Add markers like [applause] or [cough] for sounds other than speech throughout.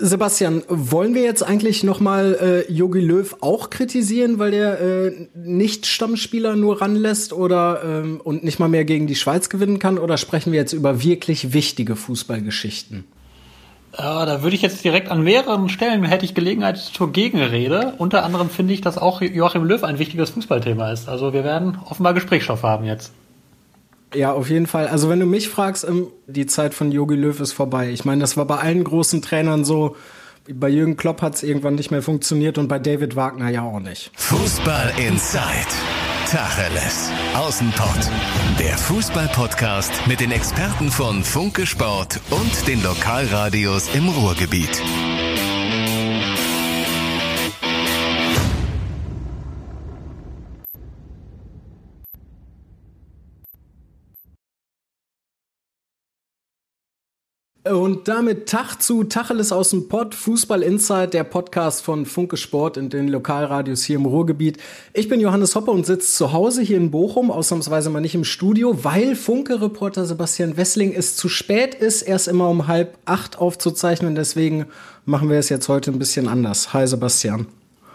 Sebastian, wollen wir jetzt eigentlich nochmal äh, Löw auch kritisieren, weil der äh, nicht Stammspieler nur ranlässt oder ähm, und nicht mal mehr gegen die Schweiz gewinnen kann? Oder sprechen wir jetzt über wirklich wichtige Fußballgeschichten? Ja, da würde ich jetzt direkt an mehreren Stellen hätte ich Gelegenheit zur Gegenrede. Unter anderem finde ich, dass auch Joachim Löw ein wichtiges Fußballthema ist. Also wir werden offenbar Gesprächsstoff haben jetzt. Ja, auf jeden Fall. Also wenn du mich fragst, ähm, die Zeit von Jogi Löw ist vorbei. Ich meine, das war bei allen großen Trainern so. Bei Jürgen Klopp hat es irgendwann nicht mehr funktioniert und bei David Wagner ja auch nicht. Fußball Inside. Tacheles. Außenpott. Der Fußball-Podcast mit den Experten von Funke Sport und den Lokalradios im Ruhrgebiet. Und damit Tag zu Tacheles aus dem Pott, Fußball Insight, der Podcast von Funke Sport in den Lokalradios hier im Ruhrgebiet. Ich bin Johannes Hoppe und sitze zu Hause hier in Bochum, ausnahmsweise mal nicht im Studio, weil Funke-Reporter Sebastian Wessling es zu spät ist, erst immer um halb acht aufzuzeichnen. Deswegen machen wir es jetzt heute ein bisschen anders. Hi Sebastian.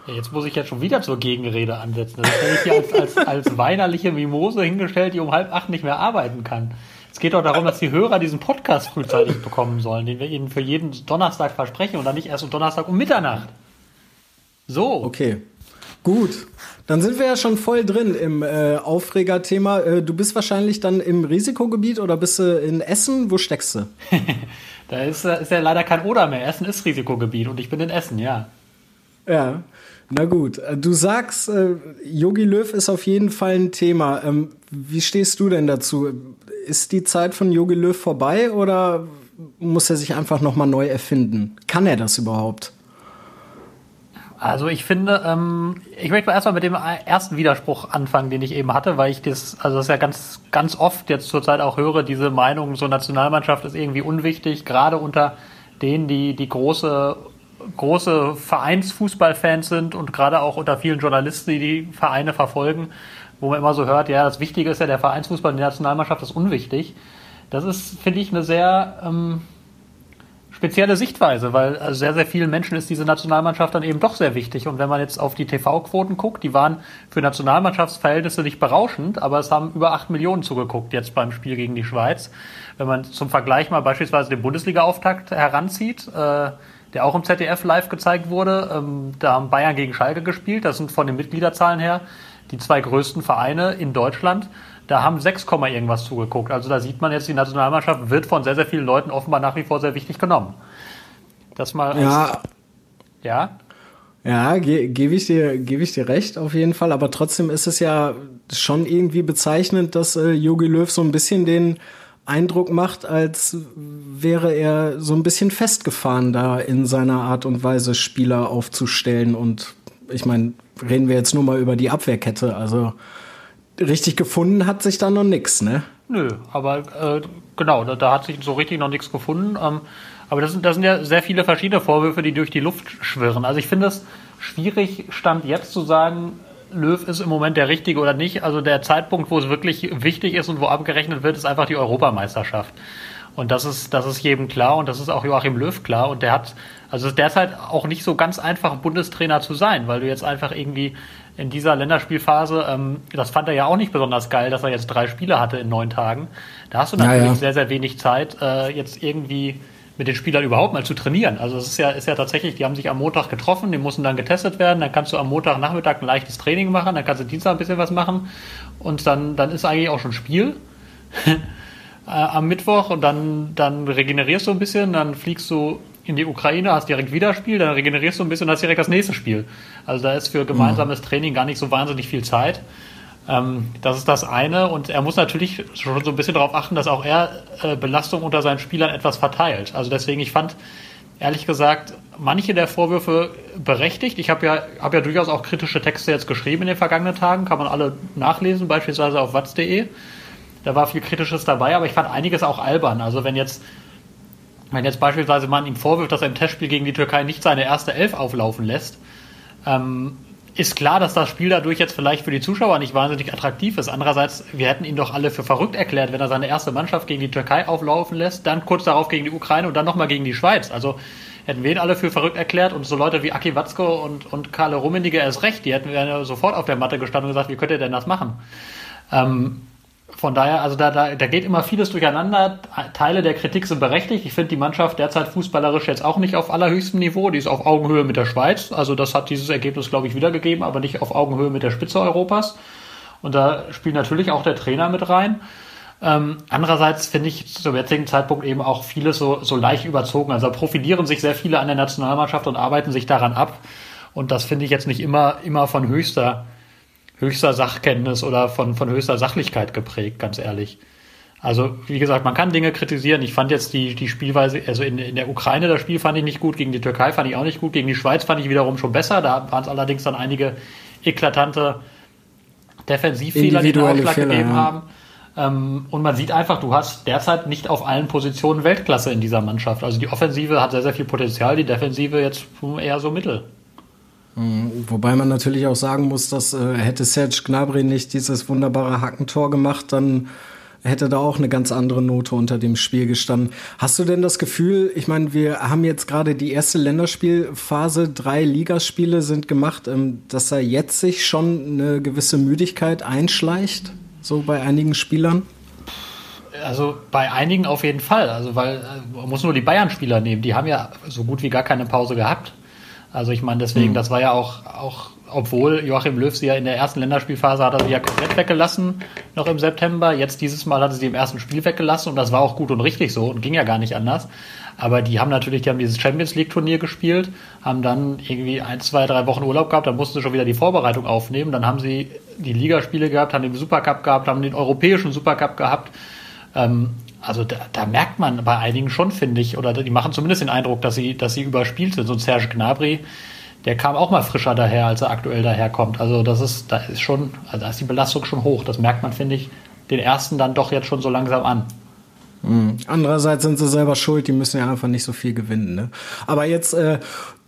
Jetzt muss ich jetzt schon wieder zur Gegenrede ansetzen. Das ich hier als, als, als weinerliche Mimose hingestellt, die um halb acht nicht mehr arbeiten kann. Es geht doch darum, dass die Hörer diesen Podcast frühzeitig bekommen sollen, den wir ihnen für jeden Donnerstag versprechen und dann nicht erst um Donnerstag um Mitternacht. So. Okay. Gut. Dann sind wir ja schon voll drin im äh, Aufregerthema. Äh, du bist wahrscheinlich dann im Risikogebiet oder bist du in Essen? Wo steckst du? [laughs] da ist, ist ja leider kein Oder mehr. Essen ist Risikogebiet und ich bin in Essen, ja. Ja. Na gut, äh, du sagst, Yogi äh, Löw ist auf jeden Fall ein Thema. Ähm, wie stehst du denn dazu? ist die Zeit von Jogi Löw vorbei oder muss er sich einfach nochmal neu erfinden? Kann er das überhaupt? Also ich finde, ähm, ich möchte erstmal mit dem ersten Widerspruch anfangen, den ich eben hatte, weil ich das, also das ja ganz, ganz oft jetzt zurzeit auch höre, diese Meinung, so Nationalmannschaft ist irgendwie unwichtig, gerade unter denen, die die große, große Vereinsfußballfans sind und gerade auch unter vielen Journalisten, die die Vereine verfolgen wo man immer so hört, ja, das Wichtige ist ja der Vereinsfußball, die Nationalmannschaft ist unwichtig. Das ist, finde ich, eine sehr ähm, spezielle Sichtweise, weil also sehr, sehr vielen Menschen ist diese Nationalmannschaft dann eben doch sehr wichtig. Und wenn man jetzt auf die TV-Quoten guckt, die waren für Nationalmannschaftsverhältnisse nicht berauschend, aber es haben über acht Millionen zugeguckt jetzt beim Spiel gegen die Schweiz. Wenn man zum Vergleich mal beispielsweise den Bundesliga-Auftakt heranzieht, äh, der auch im ZDF live gezeigt wurde, ähm, da haben Bayern gegen Schalke gespielt, das sind von den Mitgliederzahlen her die zwei größten Vereine in Deutschland, da haben 6, irgendwas zugeguckt. Also da sieht man jetzt, die Nationalmannschaft wird von sehr, sehr vielen Leuten offenbar nach wie vor sehr wichtig genommen. Das mal. Ja. Ja. Ja, ge gebe ich, dir, geb ich dir recht, auf jeden Fall. Aber trotzdem ist es ja schon irgendwie bezeichnend, dass äh, Jogi Löw so ein bisschen den Eindruck macht, als wäre er so ein bisschen festgefahren da in seiner Art und Weise, Spieler aufzustellen. Und ich meine, reden wir jetzt nur mal über die Abwehrkette. Also richtig gefunden hat sich da noch nichts, ne? Nö, aber äh, genau, da, da, hat sich so richtig noch nichts gefunden. Ähm, aber das sind, das sind ja sehr viele verschiedene Vorwürfe, die durch die Luft schwirren. Also ich finde es schwierig, Stand jetzt zu sagen, Löw ist im Moment der Richtige oder nicht. Also der Zeitpunkt, wo es wirklich wichtig ist und wo abgerechnet wird, ist einfach die Europameisterschaft. Und das ist, das ist jedem klar und das ist auch Joachim Löw klar. Und der hat, also derzeit auch nicht so ganz einfach, Bundestrainer zu sein, weil du jetzt einfach irgendwie in dieser Länderspielphase, ähm, das fand er ja auch nicht besonders geil, dass er jetzt drei Spiele hatte in neun Tagen. Da hast du natürlich ja, ja. sehr, sehr wenig Zeit, äh, jetzt irgendwie mit den Spielern überhaupt mal zu trainieren. Also es ist ja, ist ja tatsächlich, die haben sich am Montag getroffen, die mussten dann getestet werden, dann kannst du am Montagnachmittag ein leichtes Training machen, dann kannst du Dienstag ein bisschen was machen und dann, dann ist eigentlich auch schon Spiel. [laughs] äh, am Mittwoch und dann, dann regenerierst du ein bisschen, dann fliegst du in die Ukraine, hast direkt wieder Spiel, dann regenerierst du ein bisschen und hast direkt das nächste Spiel. Also da ist für gemeinsames mhm. Training gar nicht so wahnsinnig viel Zeit. Ähm, das ist das eine und er muss natürlich schon so ein bisschen darauf achten, dass auch er äh, Belastung unter seinen Spielern etwas verteilt. Also deswegen, ich fand ehrlich gesagt manche der Vorwürfe berechtigt. Ich habe ja, hab ja durchaus auch kritische Texte jetzt geschrieben in den vergangenen Tagen, kann man alle nachlesen, beispielsweise auf watz.de. Da war viel Kritisches dabei, aber ich fand einiges auch albern. Also wenn jetzt, wenn jetzt beispielsweise man ihm vorwirft, dass er im Testspiel gegen die Türkei nicht seine erste Elf auflaufen lässt, ähm, ist klar, dass das Spiel dadurch jetzt vielleicht für die Zuschauer nicht wahnsinnig attraktiv ist. Andererseits, wir hätten ihn doch alle für verrückt erklärt, wenn er seine erste Mannschaft gegen die Türkei auflaufen lässt, dann kurz darauf gegen die Ukraine und dann nochmal gegen die Schweiz. Also hätten wir ihn alle für verrückt erklärt und so Leute wie Aki Watzko und, und Karle Rummenigge erst recht, die hätten wir sofort auf der Matte gestanden und gesagt, wie könnt ihr denn das machen? Ähm, von daher, also da, da, da geht immer vieles durcheinander. Teile der Kritik sind berechtigt. Ich finde die Mannschaft derzeit fußballerisch jetzt auch nicht auf allerhöchstem Niveau. Die ist auf Augenhöhe mit der Schweiz. Also das hat dieses Ergebnis, glaube ich, wiedergegeben, aber nicht auf Augenhöhe mit der Spitze Europas. Und da spielt natürlich auch der Trainer mit rein. Ähm, andererseits finde ich zum jetzigen Zeitpunkt eben auch vieles so, so leicht überzogen. Also profilieren sich sehr viele an der Nationalmannschaft und arbeiten sich daran ab. Und das finde ich jetzt nicht immer, immer von höchster höchster Sachkenntnis oder von, von höchster Sachlichkeit geprägt, ganz ehrlich. Also, wie gesagt, man kann Dinge kritisieren. Ich fand jetzt die, die Spielweise, also in, in der Ukraine das Spiel fand ich nicht gut, gegen die Türkei fand ich auch nicht gut, gegen die Schweiz fand ich wiederum schon besser. Da waren es allerdings dann einige eklatante Defensivfehler, die den Ausschlag Fehler, gegeben ja. haben. Ähm, und man sieht einfach, du hast derzeit nicht auf allen Positionen Weltklasse in dieser Mannschaft. Also die Offensive hat sehr, sehr viel Potenzial, die Defensive jetzt eher so mittel. Mhm. Wobei man natürlich auch sagen muss, dass äh, hätte Serge Gnabry nicht dieses wunderbare Hackentor gemacht, dann hätte da auch eine ganz andere Note unter dem Spiel gestanden. Hast du denn das Gefühl, ich meine, wir haben jetzt gerade die erste Länderspielphase, drei Ligaspiele sind gemacht, ähm, dass da jetzt sich schon eine gewisse Müdigkeit einschleicht, so bei einigen Spielern? Also bei einigen auf jeden Fall. Also weil äh, man muss nur die Bayern-Spieler nehmen, die haben ja so gut wie gar keine Pause gehabt. Also ich meine, deswegen, mhm. das war ja auch, auch, obwohl Joachim Löw sie ja in der ersten Länderspielphase hat er sie ja komplett weggelassen, noch im September. Jetzt dieses Mal hat er sie im ersten Spiel weggelassen und das war auch gut und richtig so und ging ja gar nicht anders. Aber die haben natürlich, die haben dieses Champions League Turnier gespielt, haben dann irgendwie ein, zwei, drei Wochen Urlaub gehabt, dann mussten sie schon wieder die Vorbereitung aufnehmen, dann haben sie die Ligaspiele gehabt, haben den Supercup gehabt, haben den europäischen Supercup gehabt. Ähm, also da, da, merkt man bei einigen schon, finde ich, oder die machen zumindest den Eindruck, dass sie, dass sie überspielt sind. So ein Serge Gnabry, der kam auch mal frischer daher, als er aktuell daherkommt. Also das ist, da ist schon, also da ist die Belastung schon hoch. Das merkt man, finde ich, den ersten dann doch jetzt schon so langsam an. Mhm. Andererseits sind sie selber schuld, die müssen ja einfach nicht so viel gewinnen. Ne? Aber jetzt äh,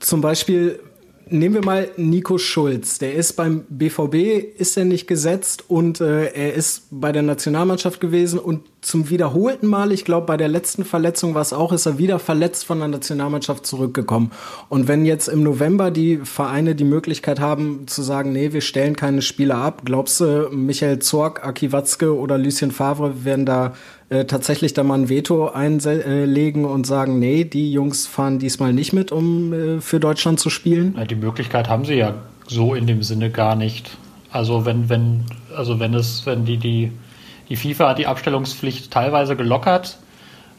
zum Beispiel Nehmen wir mal Nico Schulz. Der ist beim BVB, ist er nicht gesetzt und äh, er ist bei der Nationalmannschaft gewesen und zum wiederholten Mal, ich glaube bei der letzten Verletzung war es auch, ist er wieder verletzt von der Nationalmannschaft zurückgekommen. Und wenn jetzt im November die Vereine die Möglichkeit haben zu sagen, nee, wir stellen keine Spieler ab, glaubst du, Michael Zorg, Aki Watzke oder Lucien Favre werden da äh, tatsächlich da mal ein Veto einlegen und sagen, nee, die Jungs fahren diesmal nicht mit, um äh, für Deutschland zu spielen? Ja, die Möglichkeit haben sie ja so in dem Sinne gar nicht. Also wenn, wenn, also wenn es, wenn die, die, die FIFA hat die Abstellungspflicht teilweise gelockert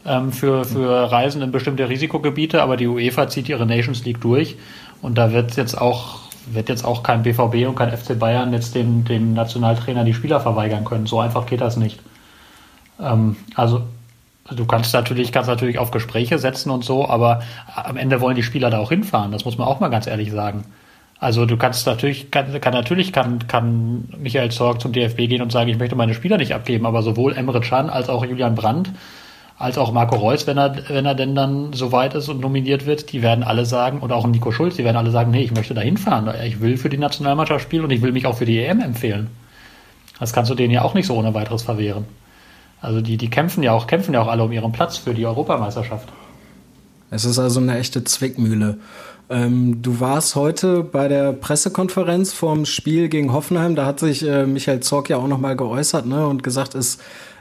ähm, für, für Reisen in bestimmte Risikogebiete, aber die UEFA zieht ihre Nations League durch und da wird jetzt auch wird jetzt auch kein BVB und kein FC Bayern jetzt dem, dem Nationaltrainer die Spieler verweigern können. So einfach geht das nicht. Ähm, also du kannst natürlich, kannst natürlich auf Gespräche setzen und so, aber am Ende wollen die Spieler da auch hinfahren. Das muss man auch mal ganz ehrlich sagen. Also du kannst natürlich, kann, kann natürlich kann, kann Michael Zorg zum DFB gehen und sagen, ich möchte meine Spieler nicht abgeben, aber sowohl Emre Can als auch Julian Brandt als auch Marco Reus, wenn er, wenn er denn dann so weit ist und nominiert wird, die werden alle sagen, und auch Nico Schulz, die werden alle sagen, nee, ich möchte da hinfahren. Ich will für die Nationalmannschaft spielen und ich will mich auch für die EM empfehlen. Das kannst du denen ja auch nicht so ohne weiteres verwehren. Also die, die kämpfen ja auch, kämpfen ja auch alle um ihren Platz für die Europameisterschaft. Es ist also eine echte Zwickmühle. Ähm, du warst heute bei der Pressekonferenz vorm Spiel gegen Hoffenheim. Da hat sich äh, Michael Zorc ja auch nochmal geäußert ne, und gesagt, es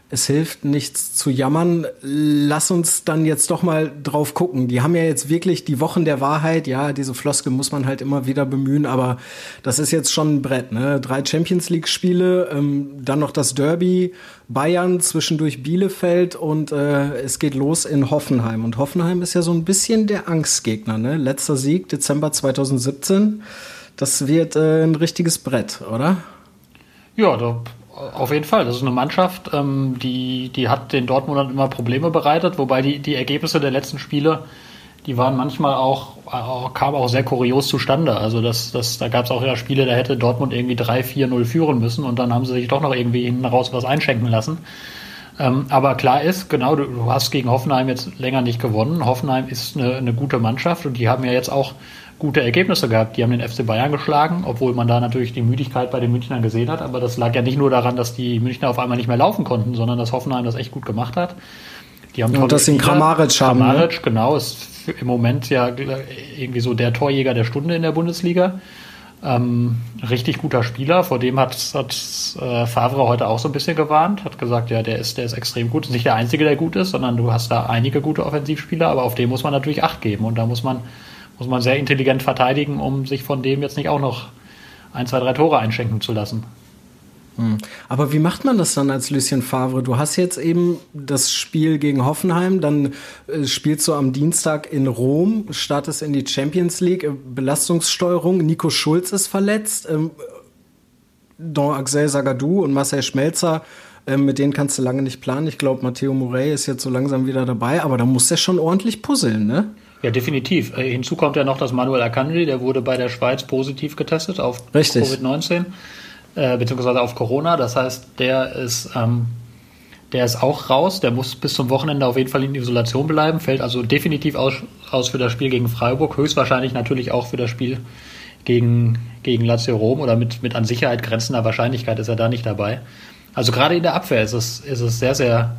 es hilft nichts zu jammern. Lass uns dann jetzt doch mal drauf gucken. Die haben ja jetzt wirklich die Wochen der Wahrheit. Ja, diese Floskel muss man halt immer wieder bemühen, aber das ist jetzt schon ein Brett. Ne? Drei Champions League Spiele, ähm, dann noch das Derby, Bayern, zwischendurch Bielefeld und äh, es geht los in Hoffenheim. Und Hoffenheim ist ja so ein bisschen der Angstgegner. Ne? Letzter Sieg Dezember 2017. Das wird äh, ein richtiges Brett, oder? Ja, da auf jeden Fall. Das ist eine Mannschaft, ähm, die, die hat den Dortmundern immer Probleme bereitet, wobei die, die Ergebnisse der letzten Spiele, die waren manchmal auch, auch kamen auch sehr kurios zustande. Also das, das, da gab es auch ja Spiele, da hätte Dortmund irgendwie 3-4-0 führen müssen und dann haben sie sich doch noch irgendwie hinten raus was einschenken lassen. Ähm, aber klar ist, genau, du, du, hast gegen Hoffenheim jetzt länger nicht gewonnen. Hoffenheim ist eine, eine gute Mannschaft und die haben ja jetzt auch gute Ergebnisse gehabt. Die haben den FC Bayern geschlagen, obwohl man da natürlich die Müdigkeit bei den Münchnern gesehen hat. Aber das lag ja nicht nur daran, dass die Münchner auf einmal nicht mehr laufen konnten, sondern dass Hoffenheim das echt gut gemacht hat. Die haben und dass einen Kramaric haben. Ne? Kramaric, ne? genau, ist im Moment ja irgendwie so der Torjäger der Stunde in der Bundesliga. Ähm, richtig guter Spieler, vor dem hat, hat äh, Favre heute auch so ein bisschen gewarnt, hat gesagt, ja, der ist, der ist extrem gut. Ist nicht der Einzige, der gut ist, sondern du hast da einige gute Offensivspieler, aber auf den muss man natürlich Acht geben und da muss man, muss man sehr intelligent verteidigen, um sich von dem jetzt nicht auch noch ein, zwei, drei Tore einschenken zu lassen. Hm. Aber wie macht man das dann als Lucien Favre? Du hast jetzt eben das Spiel gegen Hoffenheim, dann äh, spielst du am Dienstag in Rom, startest in die Champions League, äh, Belastungssteuerung, Nico Schulz ist verletzt, ähm, Don Axel Sagadou und Marcel Schmelzer, äh, mit denen kannst du lange nicht planen. Ich glaube, Matteo Morey ist jetzt so langsam wieder dabei, aber da muss der schon ordentlich puzzeln, ne? Ja, definitiv. Äh, hinzu kommt ja noch, dass Manuel Akanji, der wurde bei der Schweiz positiv getestet auf Covid-19 äh, beziehungsweise auf Corona. Das heißt, der ist, ähm, der ist auch raus. Der muss bis zum Wochenende auf jeden Fall in Isolation bleiben, fällt also definitiv aus, aus für das Spiel gegen Freiburg. Höchstwahrscheinlich natürlich auch für das Spiel gegen, gegen Lazio Rom oder mit, mit an Sicherheit grenzender Wahrscheinlichkeit ist er da nicht dabei. Also gerade in der Abwehr ist es, ist es sehr, sehr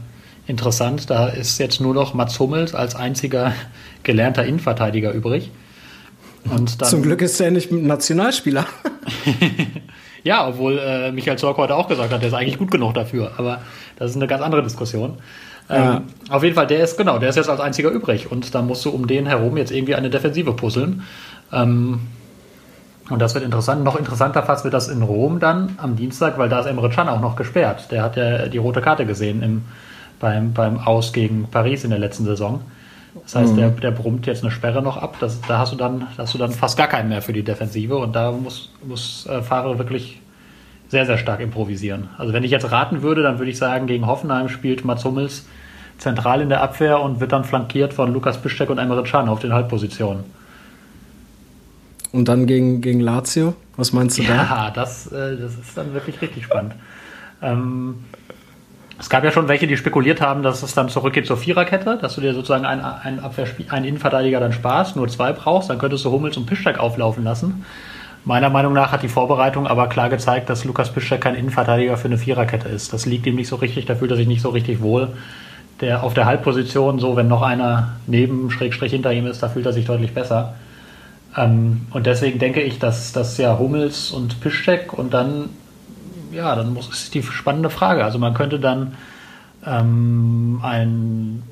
interessant. Da ist jetzt nur noch Mats Hummels als einziger gelernter Innenverteidiger übrig. Und dann, Zum Glück ist er nicht Nationalspieler. [laughs] Ja, obwohl äh, Michael Zorc heute auch gesagt hat, der ist eigentlich gut genug dafür. Aber das ist eine ganz andere Diskussion. Ähm, ja. Auf jeden Fall, der ist genau, der ist jetzt als einziger übrig. Und da musst du um den herum jetzt irgendwie eine Defensive puzzeln. Ähm, und das wird interessant. Noch interessanter fast wird das in Rom dann am Dienstag, weil da ist Emre Can auch noch gesperrt. Der hat ja die rote Karte gesehen im, beim, beim Aus gegen Paris in der letzten Saison. Das heißt, mhm. der, der brummt jetzt eine Sperre noch ab. Das, da hast du dann, hast du dann fast gar keinen mehr für die Defensive und da muss, muss äh, Fahrer wirklich sehr, sehr stark improvisieren. Also wenn ich jetzt raten würde, dann würde ich sagen, gegen Hoffenheim spielt Mats Hummels zentral in der Abwehr und wird dann flankiert von Lukas Piszczek und Emre Can auf den Halbpositionen. Und dann gegen, gegen Lazio? Was meinst du ja, da? Ja, das, äh, das ist dann wirklich richtig spannend. Ähm, es gab ja schon welche, die spekuliert haben, dass es dann zurückgeht zur Viererkette, dass du dir sozusagen einen, einen, Innenverteidiger dann sparst, nur zwei brauchst, dann könntest du Hummels und Piszczek auflaufen lassen. Meiner Meinung nach hat die Vorbereitung aber klar gezeigt, dass Lukas Piszczek kein Innenverteidiger für eine Viererkette ist. Das liegt ihm nicht so richtig, da fühlt er sich nicht so richtig wohl. Der auf der Halbposition, so wenn noch einer neben Schrägstrich hinter ihm ist, da fühlt er sich deutlich besser. Ähm, und deswegen denke ich, dass das ja Hummels und Piszczek und dann ja, dann muss, ist die spannende Frage. Also man könnte dann ähm, ein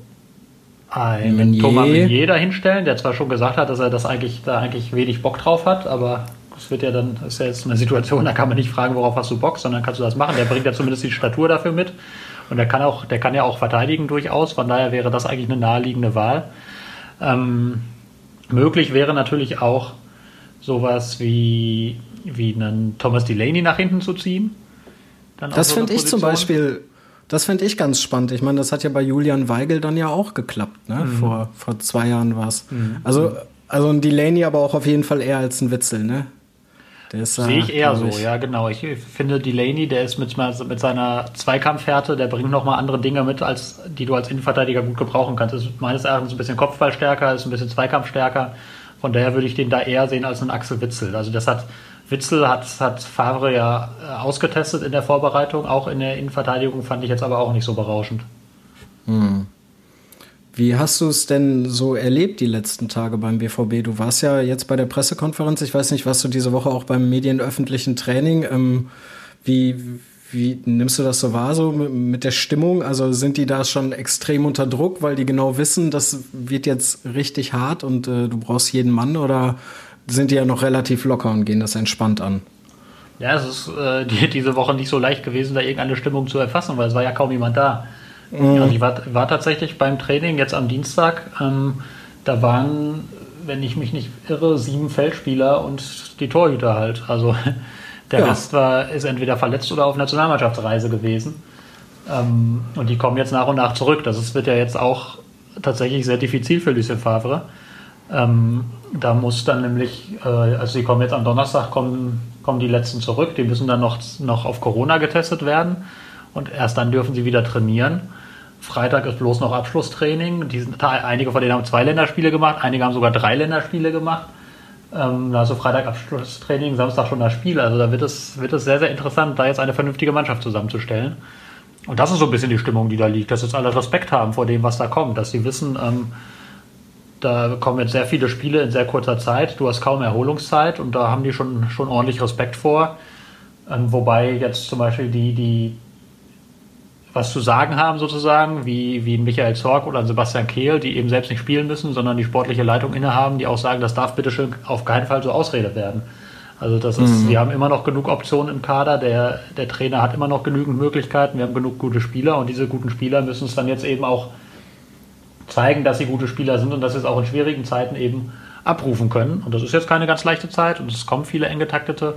einen Meunier. Thomas Meunier dahinstellen, der zwar schon gesagt hat, dass er das eigentlich da eigentlich wenig Bock drauf hat, aber das wird ja dann, das ist ja jetzt eine Situation, da kann man nicht fragen, worauf hast du Bock, sondern kannst du das machen. Der bringt ja zumindest die Statur dafür mit. Und der kann auch, der kann ja auch verteidigen durchaus, von daher wäre das eigentlich eine naheliegende Wahl. Ähm, möglich wäre natürlich auch sowas wie, wie einen Thomas Delaney nach hinten zu ziehen das finde ich zum Beispiel, das finde ich ganz spannend. Ich meine, das hat ja bei Julian Weigel dann ja auch geklappt, ne? Mhm. Vor, vor zwei Jahren war es. Mhm. Also, also ein Delaney aber auch auf jeden Fall eher als ein Witzel, ne? Sehe ich eher so, ich. ja, genau. Ich finde Delaney, der ist mit, mit seiner Zweikampfhärte, der bringt nochmal andere Dinge mit, als die du als Innenverteidiger gut gebrauchen kannst. Ist meines Erachtens ein bisschen Kopfballstärker, ist ein bisschen Zweikampfstärker. Von daher würde ich den da eher sehen als einen Axel Witzel. Also das hat Witzel hat, hat Favre ja äh, ausgetestet in der Vorbereitung, auch in der Innenverteidigung fand ich jetzt aber auch nicht so berauschend. Hm. Wie hast du es denn so erlebt die letzten Tage beim BVB? Du warst ja jetzt bei der Pressekonferenz, ich weiß nicht, warst du diese Woche auch beim medienöffentlichen Training? Ähm, wie, wie nimmst du das so wahr, so mit der Stimmung? Also sind die da schon extrem unter Druck, weil die genau wissen, das wird jetzt richtig hart und äh, du brauchst jeden Mann oder sind die ja noch relativ locker und gehen das entspannt an. Ja, es ist äh, die, diese Woche nicht so leicht gewesen, da irgendeine Stimmung zu erfassen, weil es war ja kaum jemand da. Mhm. Also ich war, war tatsächlich beim Training jetzt am Dienstag. Ähm, da waren, wenn ich mich nicht irre, sieben Feldspieler und die Torhüter halt. Also [laughs] der ja. Rest war, ist entweder verletzt oder auf Nationalmannschaftsreise gewesen. Ähm, und die kommen jetzt nach und nach zurück. Das ist, wird ja jetzt auch tatsächlich sehr diffizil für Lucien Favre. Ähm, da muss dann nämlich, äh, also sie kommen jetzt am Donnerstag, kommen, kommen die letzten zurück, die müssen dann noch, noch auf Corona getestet werden und erst dann dürfen sie wieder trainieren. Freitag ist bloß noch Abschlusstraining. Die sind, einige von denen haben zwei Länderspiele gemacht, einige haben sogar drei Länderspiele gemacht. Ähm, also Freitag Abschlusstraining, Samstag schon das Spiel. Also da wird es, wird es sehr, sehr interessant, da jetzt eine vernünftige Mannschaft zusammenzustellen. Und das ist so ein bisschen die Stimmung, die da liegt, dass jetzt alle Respekt haben vor dem, was da kommt, dass sie wissen, ähm, da kommen jetzt sehr viele Spiele in sehr kurzer Zeit, du hast kaum Erholungszeit und da haben die schon, schon ordentlich Respekt vor. Ähm, wobei jetzt zum Beispiel die, die was zu sagen haben sozusagen, wie, wie Michael Zorg oder Sebastian Kehl, die eben selbst nicht spielen müssen, sondern die sportliche Leitung innehaben, die auch sagen, das darf bitteschön auf keinen Fall so Ausrede werden. Also das ist, mhm. wir haben immer noch genug Optionen im Kader, der, der Trainer hat immer noch genügend Möglichkeiten, wir haben genug gute Spieler und diese guten Spieler müssen es dann jetzt eben auch zeigen, dass sie gute Spieler sind und dass sie es auch in schwierigen Zeiten eben abrufen können. Und das ist jetzt keine ganz leichte Zeit und es kommen viele eng getaktete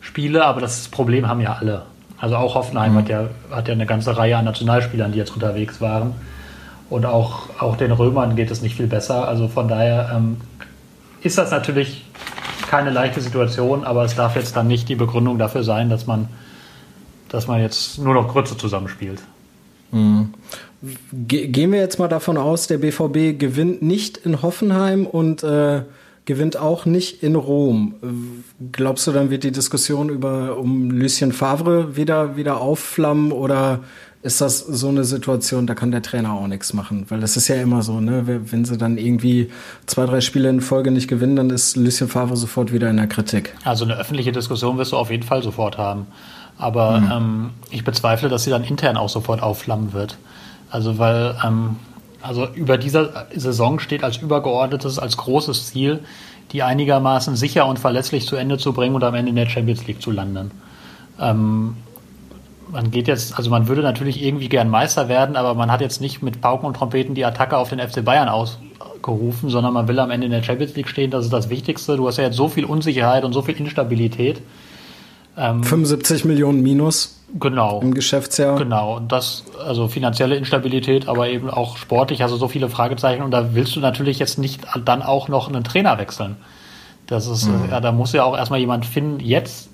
Spiele, aber das Problem haben ja alle. Also auch Hoffenheim mhm. hat, ja, hat ja eine ganze Reihe an Nationalspielern, die jetzt unterwegs waren. Und auch, auch den Römern geht es nicht viel besser. Also von daher ähm, ist das natürlich keine leichte Situation, aber es darf jetzt dann nicht die Begründung dafür sein, dass man, dass man jetzt nur noch Grütze zusammenspielt. Mhm. Gehen wir jetzt mal davon aus, der BVB gewinnt nicht in Hoffenheim und äh, gewinnt auch nicht in Rom. Glaubst du, dann wird die Diskussion über um Lucien Favre wieder wieder aufflammen oder ist das so eine Situation, da kann der Trainer auch nichts machen, weil das ist ja immer so, ne? Wenn sie dann irgendwie zwei, drei Spiele in Folge nicht gewinnen, dann ist Lucien Favre sofort wieder in der Kritik. Also eine öffentliche Diskussion wirst du auf jeden Fall sofort haben. Aber mhm. ähm, ich bezweifle, dass sie dann intern auch sofort aufflammen wird. Also weil ähm, also über dieser Saison steht als übergeordnetes, als großes Ziel, die einigermaßen sicher und verlässlich zu Ende zu bringen und am Ende in der Champions League zu landen. Ähm, man geht jetzt, also man würde natürlich irgendwie gern Meister werden, aber man hat jetzt nicht mit Pauken und Trompeten die Attacke auf den FC Bayern ausgerufen, sondern man will am Ende in der Champions League stehen. Das ist das Wichtigste. Du hast ja jetzt so viel Unsicherheit und so viel Instabilität. Ähm, 75 Millionen Minus. Genau. Im Geschäftsjahr. Genau. Und das, also finanzielle Instabilität, aber eben auch sportlich, also so viele Fragezeichen. Und da willst du natürlich jetzt nicht dann auch noch einen Trainer wechseln. Das ist, mhm. ja, da muss ja auch erstmal jemand finden, jetzt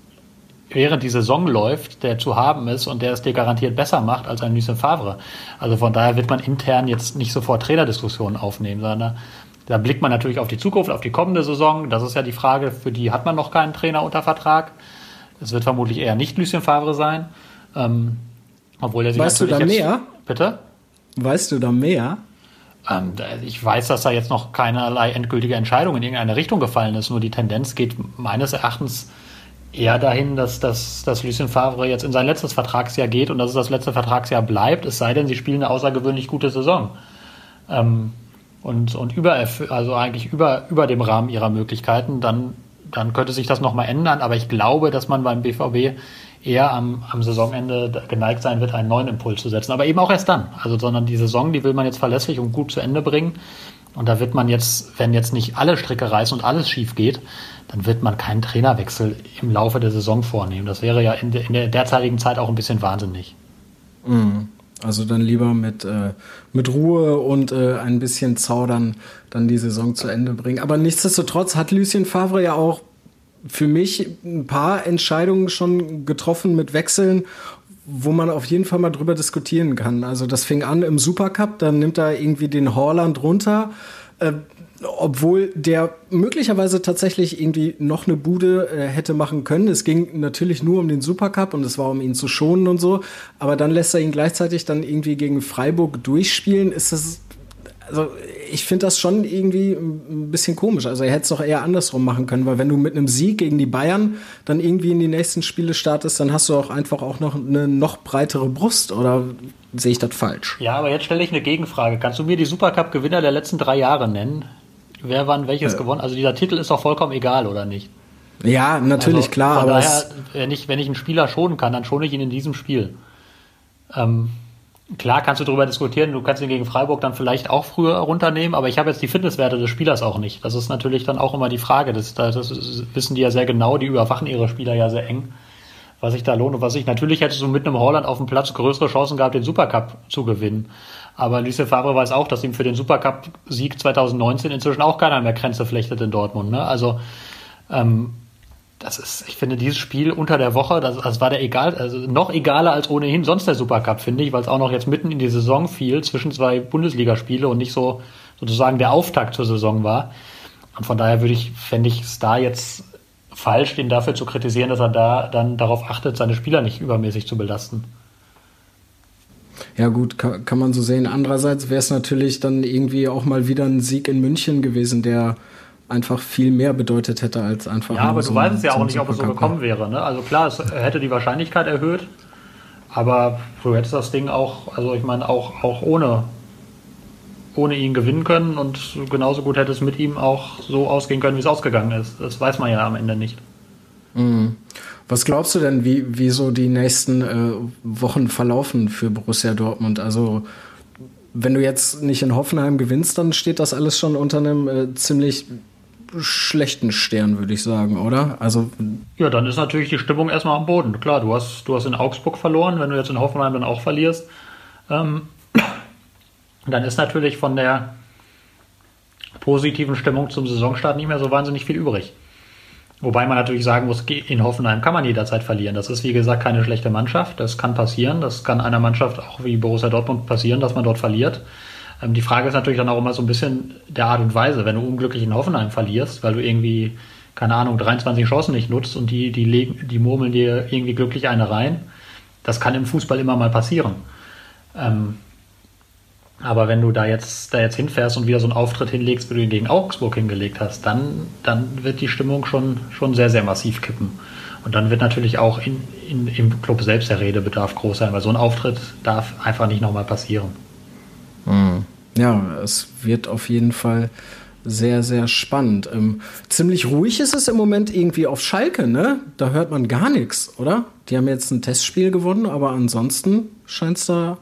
während die Saison läuft, der zu haben ist und der es dir garantiert besser macht als ein Lucien Favre. Also von daher wird man intern jetzt nicht sofort Trainerdiskussionen aufnehmen, sondern da blickt man natürlich auf die Zukunft, auf die kommende Saison. Das ist ja die Frage, für die hat man noch keinen Trainer unter Vertrag. Es wird vermutlich eher nicht Lucien Favre sein. Ähm, obwohl er sich weißt du da mehr? Bitte? Weißt du da mehr? Ähm, ich weiß, dass da jetzt noch keinerlei endgültige Entscheidung in irgendeine Richtung gefallen ist. Nur die Tendenz geht meines Erachtens eher dahin, dass, dass, dass Lucien Favre jetzt in sein letztes Vertragsjahr geht und dass es das letzte Vertragsjahr bleibt, es sei denn, sie spielen eine außergewöhnlich gute Saison. Ähm, und, und über, also eigentlich über, über dem Rahmen ihrer Möglichkeiten, dann, dann könnte sich das nochmal ändern. Aber ich glaube, dass man beim BVB eher am, am Saisonende geneigt sein wird, einen neuen Impuls zu setzen. Aber eben auch erst dann. Also, sondern die Saison, die will man jetzt verlässlich und gut zu Ende bringen. Und da wird man jetzt, wenn jetzt nicht alle Stricke reißen und alles schief geht, dann wird man keinen Trainerwechsel im Laufe der Saison vornehmen. Das wäre ja in, de, in der derzeitigen Zeit auch ein bisschen wahnsinnig. Mhm. Also dann lieber mit, äh, mit Ruhe und äh, ein bisschen Zaudern dann die Saison zu Ende bringen. Aber nichtsdestotrotz hat Lucien Favre ja auch für mich ein paar Entscheidungen schon getroffen mit Wechseln, wo man auf jeden Fall mal drüber diskutieren kann. Also das fing an im Supercup, dann nimmt er irgendwie den Horland runter. Äh, obwohl der möglicherweise tatsächlich irgendwie noch eine Bude äh, hätte machen können. Es ging natürlich nur um den Supercup und es war um ihn zu schonen und so. Aber dann lässt er ihn gleichzeitig dann irgendwie gegen Freiburg durchspielen. Ist das also ich finde das schon irgendwie ein bisschen komisch. Also er hätte es doch eher andersrum machen können, weil wenn du mit einem Sieg gegen die Bayern dann irgendwie in die nächsten Spiele startest, dann hast du auch einfach auch noch eine noch breitere Brust oder sehe ich das falsch? Ja, aber jetzt stelle ich eine Gegenfrage. Kannst du mir die Supercup-Gewinner der letzten drei Jahre nennen? Wer wann welches äh. gewonnen? Also dieser Titel ist doch vollkommen egal, oder nicht? Ja, natürlich, also, klar. Von aber daher, wenn ich, wenn ich einen Spieler schonen kann, dann schone ich ihn in diesem Spiel. Ähm, Klar kannst du darüber diskutieren, du kannst ihn gegen Freiburg dann vielleicht auch früher runternehmen, aber ich habe jetzt die Fitnesswerte des Spielers auch nicht. Das ist natürlich dann auch immer die Frage. Das, das wissen die ja sehr genau, die überwachen ihre Spieler ja sehr eng, was sich da lohnt. Und was ich natürlich hätte so mit einem Holland auf dem Platz größere Chancen gehabt, den Supercup zu gewinnen. Aber Lucien Favre weiß auch, dass ihm für den Supercup-Sieg 2019 inzwischen auch keiner mehr Grenze flechtet in Dortmund. Ne? Also ähm, das ist, ich finde, dieses Spiel unter der Woche, das, das war der egal, also noch egaler als ohnehin sonst der Supercup, finde ich, weil es auch noch jetzt mitten in die Saison fiel, zwischen zwei Bundesligaspiele und nicht so sozusagen der Auftakt zur Saison war. Und von daher würde ich, fände ich es da jetzt falsch, den dafür zu kritisieren, dass er da dann darauf achtet, seine Spieler nicht übermäßig zu belasten. Ja gut, kann, kann man so sehen. Andererseits wäre es natürlich dann irgendwie auch mal wieder ein Sieg in München gewesen, der einfach viel mehr bedeutet hätte als einfach. Ja, aber so du weißt es ja auch nicht, ob es so gekommen wäre. Ne? Also klar, es hätte die Wahrscheinlichkeit erhöht, aber du hättest das Ding auch, also ich meine, auch, auch ohne, ohne ihn gewinnen können und genauso gut hätte es mit ihm auch so ausgehen können, wie es ausgegangen ist. Das weiß man ja am Ende nicht. Mhm. Was glaubst du denn, wie, wie so die nächsten äh, Wochen verlaufen für Borussia Dortmund? Also wenn du jetzt nicht in Hoffenheim gewinnst, dann steht das alles schon unter einem äh, ziemlich schlechten Stern, würde ich sagen, oder? Also ja, dann ist natürlich die Stimmung erstmal am Boden. Klar, du hast, du hast in Augsburg verloren, wenn du jetzt in Hoffenheim dann auch verlierst, ähm, [clears throat] dann ist natürlich von der positiven Stimmung zum Saisonstart nicht mehr so wahnsinnig viel übrig. Wobei man natürlich sagen muss, in Hoffenheim kann man jederzeit verlieren. Das ist wie gesagt keine schlechte Mannschaft. Das kann passieren. Das kann einer Mannschaft auch wie Borussia Dortmund passieren, dass man dort verliert. Ähm, die Frage ist natürlich dann auch immer so ein bisschen der Art und Weise, wenn du unglücklich in Hoffenheim verlierst, weil du irgendwie, keine Ahnung, 23 Chancen nicht nutzt und die, die, legen, die murmeln dir irgendwie glücklich eine rein. Das kann im Fußball immer mal passieren. Ähm, aber wenn du da jetzt, da jetzt hinfährst und wieder so einen Auftritt hinlegst, wie du ihn gegen Augsburg hingelegt hast, dann, dann wird die Stimmung schon, schon sehr, sehr massiv kippen. Und dann wird natürlich auch in, in, im Club selbst der Redebedarf groß sein, weil so ein Auftritt darf einfach nicht nochmal passieren. Mhm. Ja, es wird auf jeden Fall sehr, sehr spannend. Ähm, ziemlich ruhig ist es im Moment irgendwie auf Schalke, ne? Da hört man gar nichts, oder? Die haben jetzt ein Testspiel gewonnen, aber ansonsten scheint es da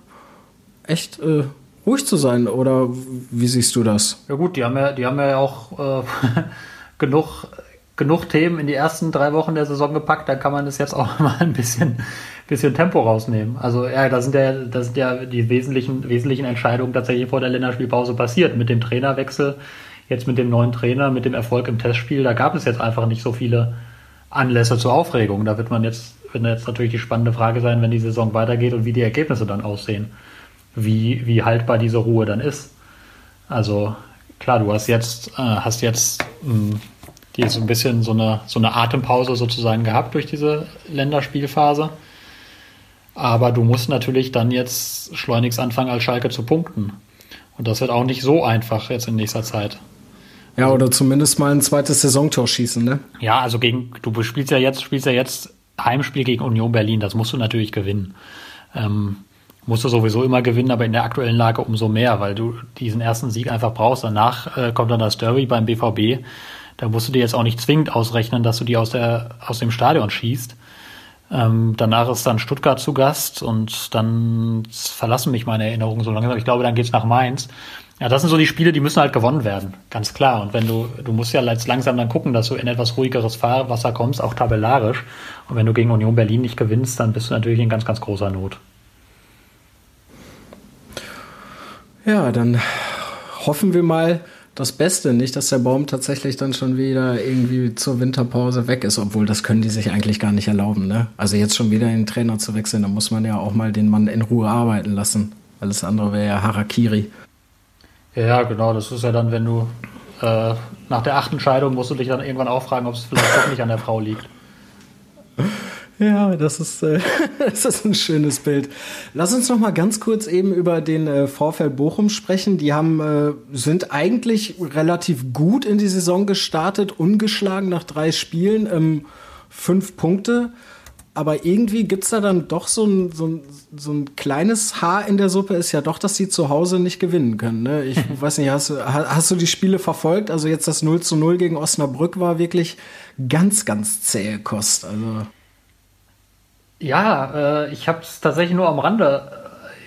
echt äh, ruhig zu sein. Oder wie siehst du das? Ja gut, die haben ja, die haben ja auch äh, [laughs] genug, genug Themen in die ersten drei Wochen der Saison gepackt. Da kann man es jetzt auch [laughs] mal ein bisschen bisschen Tempo rausnehmen. Also ja, da sind ja, da sind ja die wesentlichen, wesentlichen Entscheidungen tatsächlich vor der Länderspielpause passiert. Mit dem Trainerwechsel, jetzt mit dem neuen Trainer, mit dem Erfolg im Testspiel, da gab es jetzt einfach nicht so viele Anlässe zur Aufregung. Da wird man jetzt, wird jetzt natürlich die spannende Frage sein, wenn die Saison weitergeht und wie die Ergebnisse dann aussehen. Wie, wie haltbar diese Ruhe dann ist. Also klar, du hast jetzt, äh, hast jetzt mh, hm, die so ein bisschen so eine, so eine Atempause sozusagen gehabt durch diese Länderspielphase. Aber du musst natürlich dann jetzt schleunigst anfangen, als Schalke zu punkten. Und das wird auch nicht so einfach jetzt in nächster Zeit. Ja, oder zumindest mal ein zweites Saisontor schießen, ne? Ja, also gegen, du spielst ja jetzt, spielst ja jetzt Heimspiel gegen Union Berlin, das musst du natürlich gewinnen. Ähm, musst du sowieso immer gewinnen, aber in der aktuellen Lage umso mehr, weil du diesen ersten Sieg einfach brauchst. Danach äh, kommt dann das Derby beim BVB. Da musst du dir jetzt auch nicht zwingend ausrechnen, dass du die aus, der, aus dem Stadion schießt. Ähm, danach ist dann Stuttgart zu Gast und dann verlassen mich meine Erinnerungen so langsam. Ich glaube, dann geht's nach Mainz. Ja, das sind so die Spiele, die müssen halt gewonnen werden, ganz klar. Und wenn du, du musst ja jetzt langsam dann gucken, dass du in etwas ruhigeres Fahrwasser kommst, auch tabellarisch. Und wenn du gegen Union Berlin nicht gewinnst, dann bist du natürlich in ganz, ganz großer Not. Ja, dann hoffen wir mal, das Beste. Nicht, dass der Baum tatsächlich dann schon wieder irgendwie zur Winterpause weg ist, obwohl das können die sich eigentlich gar nicht erlauben. Ne? Also jetzt schon wieder den Trainer zu wechseln, da muss man ja auch mal den Mann in Ruhe arbeiten lassen. Alles andere wäre ja Harakiri. Ja, genau. Das ist ja dann, wenn du äh, nach der achten Scheidung musst du dich dann irgendwann auch fragen, ob es vielleicht doch nicht an der Frau liegt. [laughs] Ja, das ist, äh, [laughs] das ist ein schönes Bild. Lass uns noch mal ganz kurz eben über den äh, VfL Bochum sprechen. Die haben, äh, sind eigentlich relativ gut in die Saison gestartet, ungeschlagen nach drei Spielen, ähm, fünf Punkte. Aber irgendwie gibt's da dann doch so ein, so, ein, so ein kleines Haar in der Suppe, ist ja doch, dass sie zu Hause nicht gewinnen können. Ne? Ich [laughs] weiß nicht, hast, hast du die Spiele verfolgt? Also jetzt das 0 zu 0 gegen Osnabrück war wirklich ganz, ganz zähe Kost. Also ja, äh, ich habe es tatsächlich nur am Rande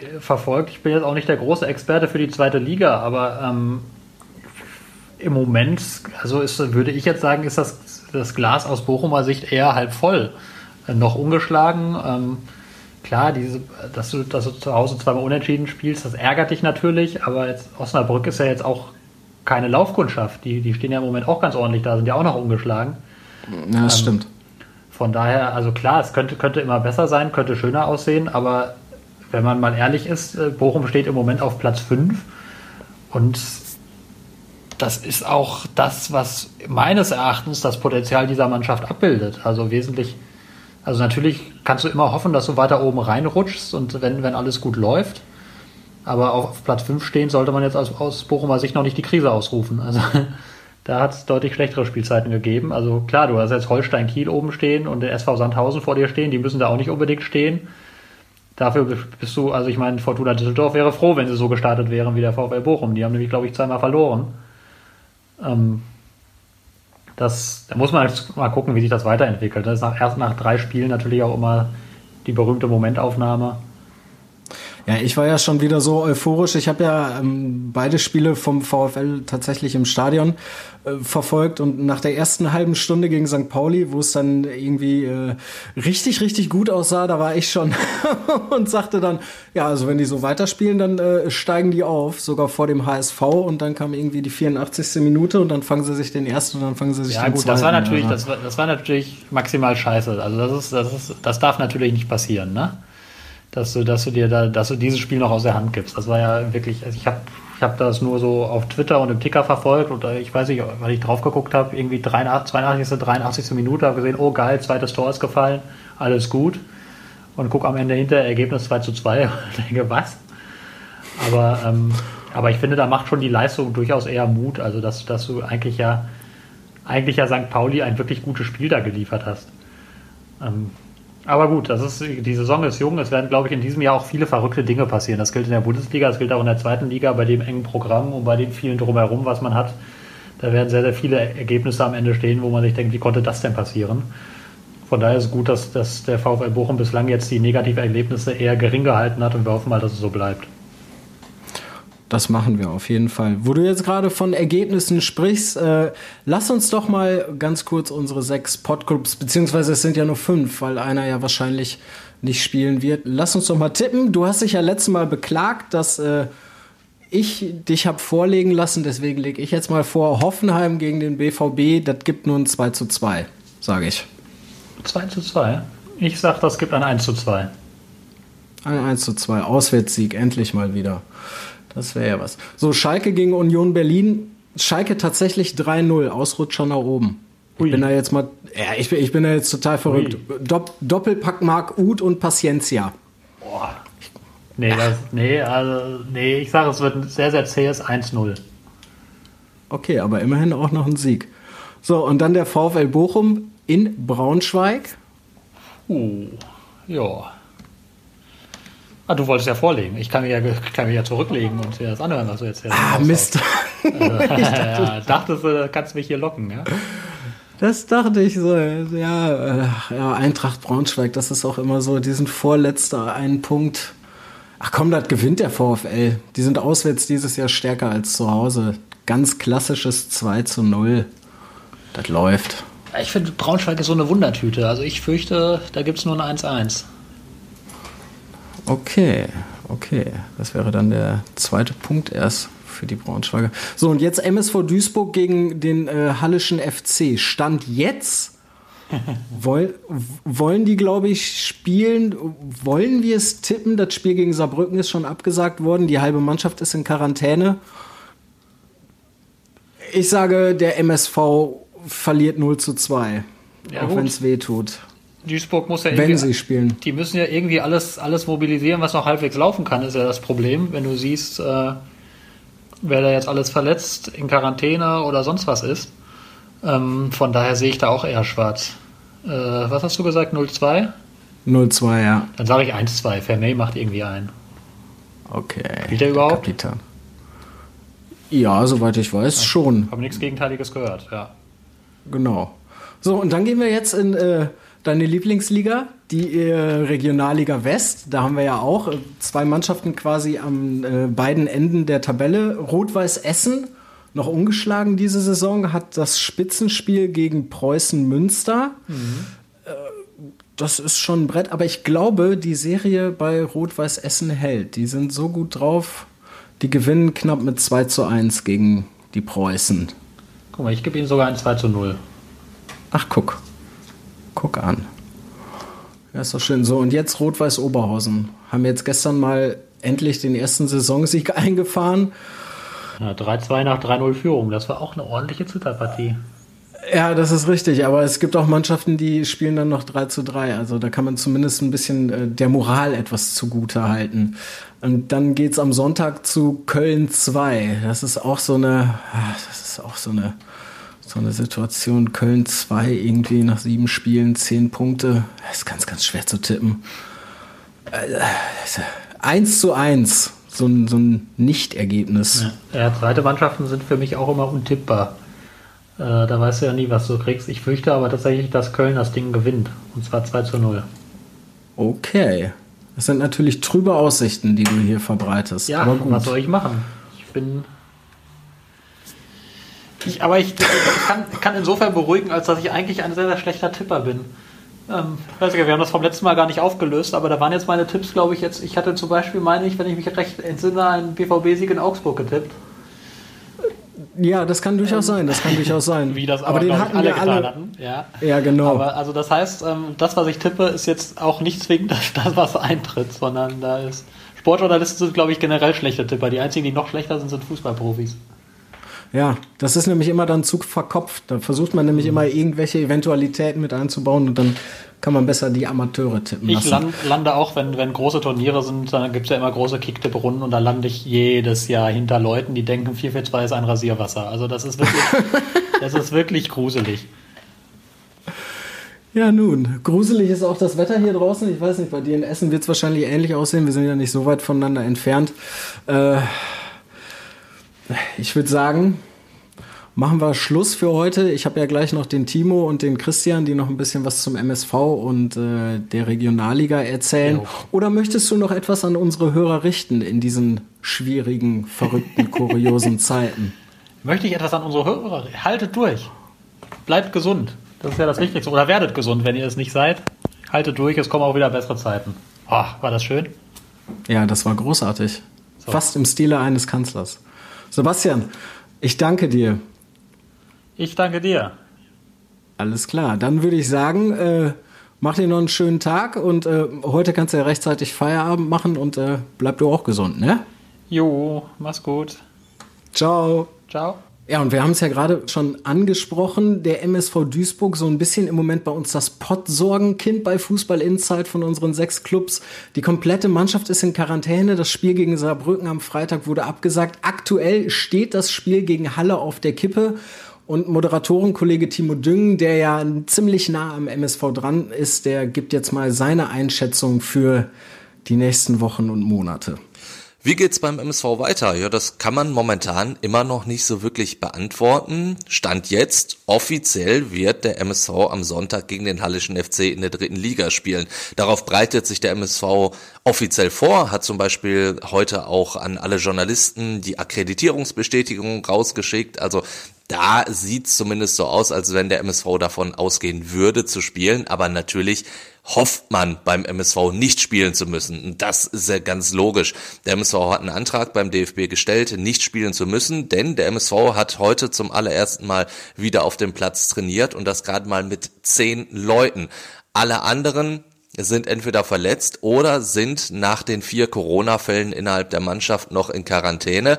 äh, verfolgt. Ich bin jetzt auch nicht der große Experte für die zweite Liga, aber ähm, im Moment, also ist, würde ich jetzt sagen, ist das, das Glas aus Bochumer Sicht eher halb voll. Äh, noch ungeschlagen. Ähm, klar, diese, dass, du, dass du zu Hause zweimal unentschieden spielst, das ärgert dich natürlich, aber jetzt Osnabrück ist ja jetzt auch keine Laufkundschaft. Die, die stehen ja im Moment auch ganz ordentlich da, sind ja auch noch ungeschlagen. Ja, das ähm, stimmt. Von daher, also klar, es könnte, könnte immer besser sein, könnte schöner aussehen, aber wenn man mal ehrlich ist, äh, Bochum steht im Moment auf Platz 5 und das ist auch das, was meines Erachtens das Potenzial dieser Mannschaft abbildet. Also wesentlich, also natürlich kannst du immer hoffen, dass du weiter oben reinrutschst und wenn, wenn alles gut läuft. Aber auf Platz 5 stehen sollte man jetzt aus, aus Bochumer Sicht noch nicht die Krise ausrufen. Also da hat es deutlich schlechtere Spielzeiten gegeben. Also klar, du hast jetzt Holstein Kiel oben stehen und der SV Sandhausen vor dir stehen, die müssen da auch nicht unbedingt stehen. Dafür bist du, also ich meine, Fortuna Düsseldorf wäre froh, wenn sie so gestartet wären wie der VfL Bochum. Die haben nämlich, glaube ich, zweimal verloren. Ähm, das, da muss man halt mal gucken, wie sich das weiterentwickelt. Das ist nach, erst nach drei Spielen natürlich auch immer die berühmte Momentaufnahme. Ja, ich war ja schon wieder so euphorisch. Ich habe ja ähm, beide Spiele vom VfL tatsächlich im Stadion äh, verfolgt und nach der ersten halben Stunde gegen St. Pauli, wo es dann irgendwie äh, richtig, richtig gut aussah, da war ich schon [laughs] und sagte dann, ja, also wenn die so weiterspielen, dann äh, steigen die auf, sogar vor dem HSV und dann kam irgendwie die 84. Minute und dann fangen sie sich den ersten und dann fangen sie sich ja, den gut, zweiten. Ja gut, das war natürlich, das war, das war natürlich maximal scheiße. Also das ist, das ist, das darf natürlich nicht passieren, ne? Dass du, dass du dir da, dass du dieses Spiel noch aus der Hand gibst. Das war ja wirklich, also ich habe ich hab das nur so auf Twitter und im Ticker verfolgt und ich weiß nicht, weil ich drauf geguckt habe, irgendwie 83, 82. 83. Minute, habe gesehen, oh geil, zweites Tor ist gefallen, alles gut. Und guck am Ende hinter Ergebnis 2 zu 2 [laughs] und denke, was? Aber, ähm, aber ich finde, da macht schon die Leistung durchaus eher Mut, also dass, dass du eigentlich ja eigentlich ja St. Pauli ein wirklich gutes Spiel da geliefert hast. Ähm, aber gut, das ist, die Saison ist jung. Es werden, glaube ich, in diesem Jahr auch viele verrückte Dinge passieren. Das gilt in der Bundesliga, das gilt auch in der zweiten Liga, bei dem engen Programm und bei den vielen drumherum, was man hat. Da werden sehr, sehr viele Ergebnisse am Ende stehen, wo man sich denkt, wie konnte das denn passieren? Von daher ist es gut, dass, dass der VfL Bochum bislang jetzt die negativen Erlebnisse eher gering gehalten hat und wir hoffen mal, dass es so bleibt. Das machen wir auf jeden Fall. Wo du jetzt gerade von Ergebnissen sprichst, äh, lass uns doch mal ganz kurz unsere sechs Podclubs, beziehungsweise es sind ja nur fünf, weil einer ja wahrscheinlich nicht spielen wird. Lass uns doch mal tippen. Du hast dich ja letztes Mal beklagt, dass äh, ich dich habe vorlegen lassen, deswegen lege ich jetzt mal vor, Hoffenheim gegen den BVB, das gibt nur ein 2 zu 2, sage ich. 2 zu 2? Ich sage, das gibt ein 1 zu 2. Ein 1 zu 2, Auswärtssieg, endlich mal wieder. Das wäre ja was. So, Schalke gegen Union Berlin. Schalke tatsächlich 3-0, Ausrutscher nach oben. Ui. Ich bin da jetzt mal, ja, ich bin, ich bin da jetzt total verrückt. Dopp, Doppelpack Mark Uth und Paciencia. Boah. Nee, das, nee, also, nee, ich sage, es wird ein sehr, sehr zähes 1-0. Okay, aber immerhin auch noch ein Sieg. So, und dann der VfL Bochum in Braunschweig. Uh, ja. Ah, du wolltest ja vorlegen. Ich kann mich ja, kann mich ja zurücklegen und dir das anhören, was du jetzt hier Ah, Mist. Also, [laughs] dachte, ja, dachtest du, kannst mich hier locken, ja? Das dachte ich so, ja, äh, ja, Eintracht Braunschweig, das ist auch immer so, die sind vorletzter, einen Punkt. Ach komm, das gewinnt der VfL. Die sind auswärts dieses Jahr stärker als zu Hause. Ganz klassisches 2 zu 0. Das läuft. Ich finde, Braunschweig ist so eine Wundertüte. Also ich fürchte, da gibt es nur ein 1-1. Okay, okay. Das wäre dann der zweite Punkt erst für die Braunschweiger. So, und jetzt MSV Duisburg gegen den äh, Hallischen FC. Stand jetzt. [laughs] Woll, wollen die, glaube ich, spielen? Wollen wir es tippen? Das Spiel gegen Saarbrücken ist schon abgesagt worden. Die halbe Mannschaft ist in Quarantäne. Ich sage, der MSV verliert 0 zu 2. Ja, auch wenn es weh tut. Duisburg muss ja irgendwie. Wenn sie spielen. Die müssen ja irgendwie alles, alles mobilisieren, was noch halbwegs laufen kann, ist ja das Problem. Wenn du siehst, äh, wer da jetzt alles verletzt, in Quarantäne oder sonst was ist. Ähm, von daher sehe ich da auch eher schwarz. Äh, was hast du gesagt? 0-2? 0-2, ja. Dann sage ich 1-2. Vermey macht irgendwie ein. Okay. Spielt er überhaupt? Kapitan. Ja, soweit ich weiß, okay. schon. Habe nichts Gegenteiliges gehört, ja. Genau. So, und dann gehen wir jetzt in äh, deine Lieblingsliga, die äh, Regionalliga West. Da haben wir ja auch äh, zwei Mannschaften quasi am äh, beiden Enden der Tabelle. Rot-Weiß Essen, noch ungeschlagen diese Saison, hat das Spitzenspiel gegen Preußen Münster. Mhm. Äh, das ist schon ein Brett, aber ich glaube, die Serie bei Rot-Weiß Essen hält. Die sind so gut drauf, die gewinnen knapp mit 2 zu 1 gegen die Preußen. Guck mal, ich gebe ihnen sogar ein 2 zu 0. Ach, guck. Guck an. Ja, ist doch schön. So, und jetzt Rot-Weiß Oberhausen. Haben jetzt gestern mal endlich den ersten Saisonsieg [laughs] eingefahren. Ja, 3-2 nach 3-0 Führung. Das war auch eine ordentliche Zitterpartie. Ja, das ist richtig. Aber es gibt auch Mannschaften, die spielen dann noch 3 zu 3. Also da kann man zumindest ein bisschen äh, der Moral etwas zugute halten. Und dann geht's am Sonntag zu Köln 2. Das ist auch so eine, ah, das ist auch so eine, so eine Situation. Köln 2 irgendwie nach sieben Spielen, zehn Punkte. Das ist ganz, ganz schwer zu tippen. Äh, eins zu eins. So ein, so ein Nicht-Ergebnis. Ja. zweite Mannschaften sind für mich auch immer untippbar. Äh, da weißt du ja nie, was du kriegst. Ich fürchte aber tatsächlich, dass Köln das Ding gewinnt. Und zwar 2 zu 0. Okay. Das sind natürlich trübe Aussichten, die du hier verbreitest. Ja, was soll ich machen? Ich bin. Ich, aber ich, ich kann, kann, insofern beruhigen, als dass ich eigentlich ein sehr, sehr schlechter Tipper bin. Ähm, weiß nicht, wir haben das vom letzten Mal gar nicht aufgelöst, aber da waren jetzt meine Tipps, glaube ich, jetzt. Ich hatte zum Beispiel, meine ich, wenn ich mich recht entsinne, einen BVB-Sieg in Augsburg getippt. Ja, das kann durchaus sein, das kann durchaus sein. [laughs] Wie das aber, aber den hatten alle getan alle. hatten. Ja, ja genau. Aber also das heißt, ähm, das, was ich tippe, ist jetzt auch nicht zwingend das, was eintritt, sondern da ist. Sportjournalisten sind, glaube ich, generell schlechte Tipper. Die einzigen, die noch schlechter sind, sind Fußballprofis. Ja, das ist nämlich immer dann Zug verkopft. Da versucht man nämlich mhm. immer irgendwelche Eventualitäten mit einzubauen und dann kann man besser die Amateure tippen Ich land, lande auch, wenn, wenn große Turniere sind, dann gibt es ja immer große Kicktipp-Runden und da lande ich jedes Jahr hinter Leuten, die denken, 442 ist ein Rasierwasser. Also das ist wirklich, [laughs] das ist wirklich gruselig. Ja, nun, gruselig ist auch das Wetter hier draußen. Ich weiß nicht, bei dir in Essen wird es wahrscheinlich ähnlich aussehen. Wir sind ja nicht so weit voneinander entfernt. Äh, ich würde sagen, machen wir Schluss für heute. Ich habe ja gleich noch den Timo und den Christian, die noch ein bisschen was zum MSV und äh, der Regionalliga erzählen. Ja. Oder möchtest du noch etwas an unsere Hörer richten in diesen schwierigen, verrückten, [laughs] kuriosen Zeiten? Möchte ich etwas an unsere Hörer? Haltet durch. Bleibt gesund. Das ist ja das Wichtigste. Oder werdet gesund, wenn ihr es nicht seid. Haltet durch, es kommen auch wieder bessere Zeiten. Oh, war das schön? Ja, das war großartig. So. Fast im Stile eines Kanzlers. Sebastian, ich danke dir. Ich danke dir. Alles klar. Dann würde ich sagen, äh, mach dir noch einen schönen Tag und äh, heute kannst du ja rechtzeitig Feierabend machen und äh, bleib du auch gesund, ne? Jo, mach's gut. Ciao. Ciao. Ja, und wir haben es ja gerade schon angesprochen, der MSV Duisburg, so ein bisschen im Moment bei uns das Pottsorgenkind bei Fußball Insight von unseren sechs Clubs. Die komplette Mannschaft ist in Quarantäne. Das Spiel gegen Saarbrücken am Freitag wurde abgesagt. Aktuell steht das Spiel gegen Halle auf der Kippe. Und Moderatorenkollege Timo Düngen, der ja ziemlich nah am MSV dran ist, der gibt jetzt mal seine Einschätzung für die nächsten Wochen und Monate. Wie geht's beim MSV weiter? Ja, das kann man momentan immer noch nicht so wirklich beantworten. Stand jetzt, offiziell wird der MSV am Sonntag gegen den Hallischen FC in der dritten Liga spielen. Darauf breitet sich der MSV offiziell vor, hat zum Beispiel heute auch an alle Journalisten die Akkreditierungsbestätigung rausgeschickt. Also da sieht's zumindest so aus, als wenn der MSV davon ausgehen würde zu spielen. Aber natürlich hofft man beim MSV nicht spielen zu müssen. Und das ist ja ganz logisch. Der MSV hat einen Antrag beim DFB gestellt, nicht spielen zu müssen, denn der MSV hat heute zum allerersten Mal wieder auf dem Platz trainiert und das gerade mal mit zehn Leuten. Alle anderen sind entweder verletzt oder sind nach den vier Corona-Fällen innerhalb der Mannschaft noch in Quarantäne.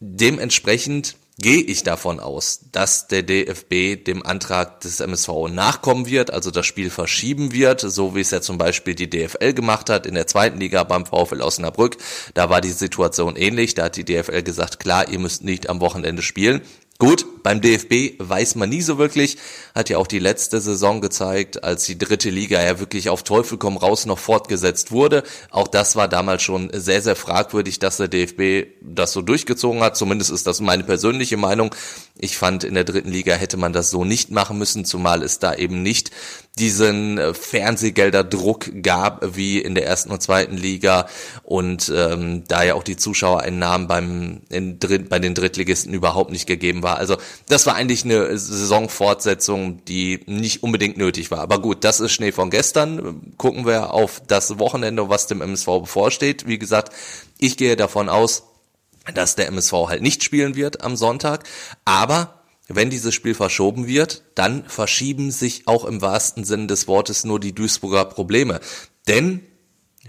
Dementsprechend gehe ich davon aus, dass der DFB dem Antrag des MSV nachkommen wird, also das Spiel verschieben wird, so wie es ja zum Beispiel die DFL gemacht hat in der zweiten Liga beim VfL Osnabrück. Da war die Situation ähnlich. Da hat die DFL gesagt, klar, ihr müsst nicht am Wochenende spielen. Gut, beim DFB weiß man nie so wirklich, hat ja auch die letzte Saison gezeigt, als die dritte Liga ja wirklich auf Teufel komm raus noch fortgesetzt wurde. Auch das war damals schon sehr, sehr fragwürdig, dass der DFB das so durchgezogen hat. Zumindest ist das meine persönliche Meinung. Ich fand, in der dritten Liga hätte man das so nicht machen müssen, zumal es da eben nicht diesen äh, Fernsehgelderdruck gab wie in der ersten und zweiten Liga und ähm, da ja auch die Zuschauereinnahmen beim in, bei den Drittligisten überhaupt nicht gegeben war. Also das war eigentlich eine Saisonfortsetzung, die nicht unbedingt nötig war. Aber gut, das ist Schnee von gestern. Gucken wir auf das Wochenende, was dem MSV bevorsteht. Wie gesagt, ich gehe davon aus, dass der MSV halt nicht spielen wird am Sonntag, aber wenn dieses Spiel verschoben wird, dann verschieben sich auch im wahrsten Sinne des Wortes nur die Duisburger Probleme. Denn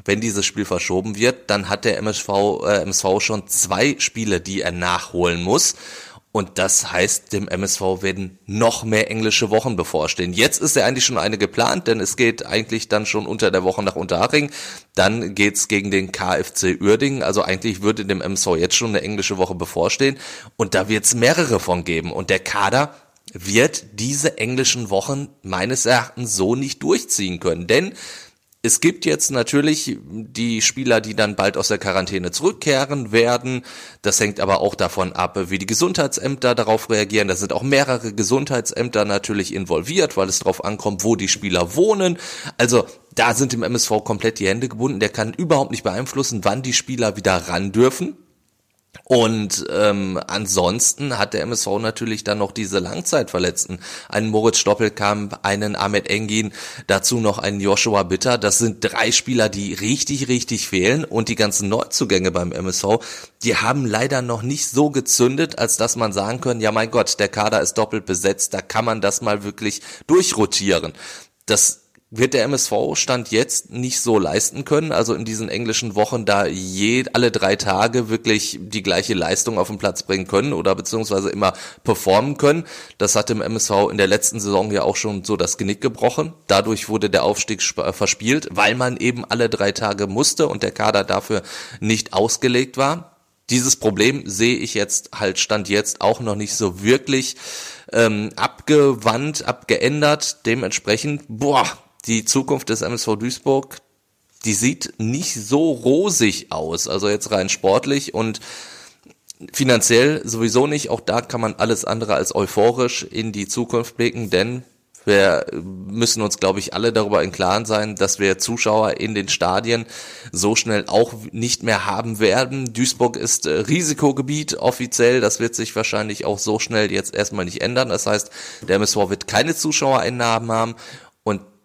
wenn dieses Spiel verschoben wird, dann hat der MSV, äh, MSV schon zwei Spiele, die er nachholen muss. Und das heißt, dem MSV werden noch mehr englische Wochen bevorstehen. Jetzt ist ja eigentlich schon eine geplant, denn es geht eigentlich dann schon unter der Woche nach Unterhaching. Dann geht's gegen den KFC Uerdingen. Also eigentlich würde dem MSV jetzt schon eine englische Woche bevorstehen. Und da wird's mehrere von geben. Und der Kader wird diese englischen Wochen meines Erachtens so nicht durchziehen können. Denn es gibt jetzt natürlich die Spieler, die dann bald aus der Quarantäne zurückkehren werden. Das hängt aber auch davon ab, wie die Gesundheitsämter darauf reagieren. Da sind auch mehrere Gesundheitsämter natürlich involviert, weil es darauf ankommt, wo die Spieler wohnen. Also da sind dem MSV komplett die Hände gebunden. Der kann überhaupt nicht beeinflussen, wann die Spieler wieder ran dürfen. Und ähm, ansonsten hat der MSV natürlich dann noch diese Langzeitverletzten. Einen Moritz Stoppelkamp, einen Ahmed Engin, dazu noch einen Joshua Bitter. Das sind drei Spieler, die richtig, richtig fehlen. Und die ganzen Neuzugänge beim MSV, die haben leider noch nicht so gezündet, als dass man sagen können, ja mein Gott, der Kader ist doppelt besetzt, da kann man das mal wirklich durchrotieren. Das wird der MSV Stand jetzt nicht so leisten können. Also in diesen englischen Wochen da je, alle drei Tage wirklich die gleiche Leistung auf den Platz bringen können oder beziehungsweise immer performen können. Das hat dem MSV in der letzten Saison ja auch schon so das Genick gebrochen. Dadurch wurde der Aufstieg verspielt, weil man eben alle drei Tage musste und der Kader dafür nicht ausgelegt war. Dieses Problem sehe ich jetzt halt Stand jetzt auch noch nicht so wirklich ähm, abgewandt, abgeändert. Dementsprechend, boah, die Zukunft des MSV Duisburg, die sieht nicht so rosig aus, also jetzt rein sportlich und finanziell sowieso nicht. Auch da kann man alles andere als euphorisch in die Zukunft blicken, denn wir müssen uns, glaube ich, alle darüber im Klaren sein, dass wir Zuschauer in den Stadien so schnell auch nicht mehr haben werden. Duisburg ist äh, Risikogebiet offiziell. Das wird sich wahrscheinlich auch so schnell jetzt erstmal nicht ändern. Das heißt, der MSV wird keine Zuschauereinnahmen haben